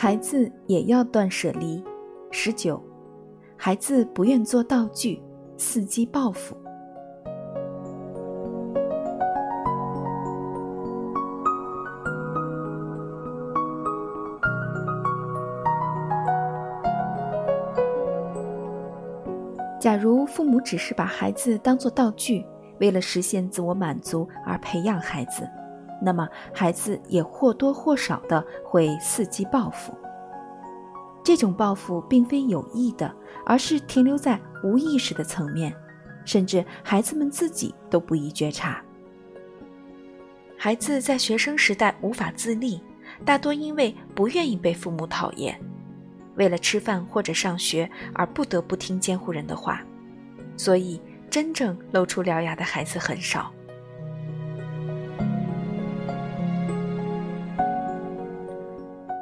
孩子也要断舍离。十九，孩子不愿做道具，伺机报复。假如父母只是把孩子当作道具，为了实现自我满足而培养孩子，那么孩子也或多或少的会伺机报复。这种报复并非有意的，而是停留在无意识的层面，甚至孩子们自己都不易觉察。孩子在学生时代无法自立，大多因为不愿意被父母讨厌。为了吃饭或者上学而不得不听监护人的话，所以真正露出獠牙的孩子很少。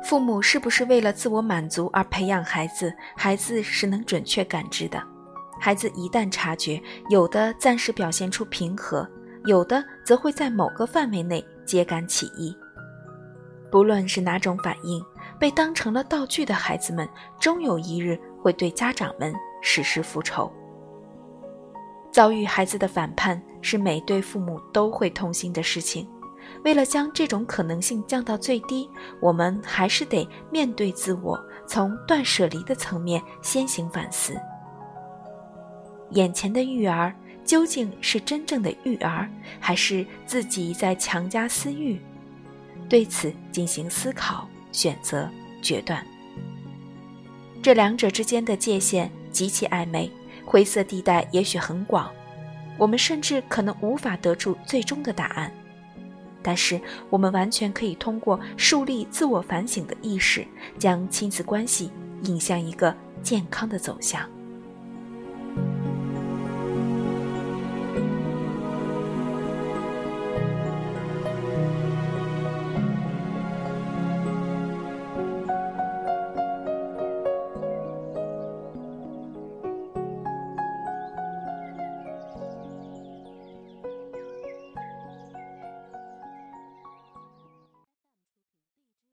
父母是不是为了自我满足而培养孩子？孩子是能准确感知的。孩子一旦察觉，有的暂时表现出平和，有的则会在某个范围内揭竿起义。不论是哪种反应。被当成了道具的孩子们，终有一日会对家长们实施复仇。遭遇孩子的反叛是每对父母都会痛心的事情。为了将这种可能性降到最低，我们还是得面对自我，从断舍离的层面先行反思：眼前的育儿究竟是真正的育儿，还是自己在强加私欲？对此进行思考。选择决断，这两者之间的界限极其暧昧，灰色地带也许很广，我们甚至可能无法得出最终的答案。但是，我们完全可以通过树立自我反省的意识，将亲子关系引向一个健康的走向。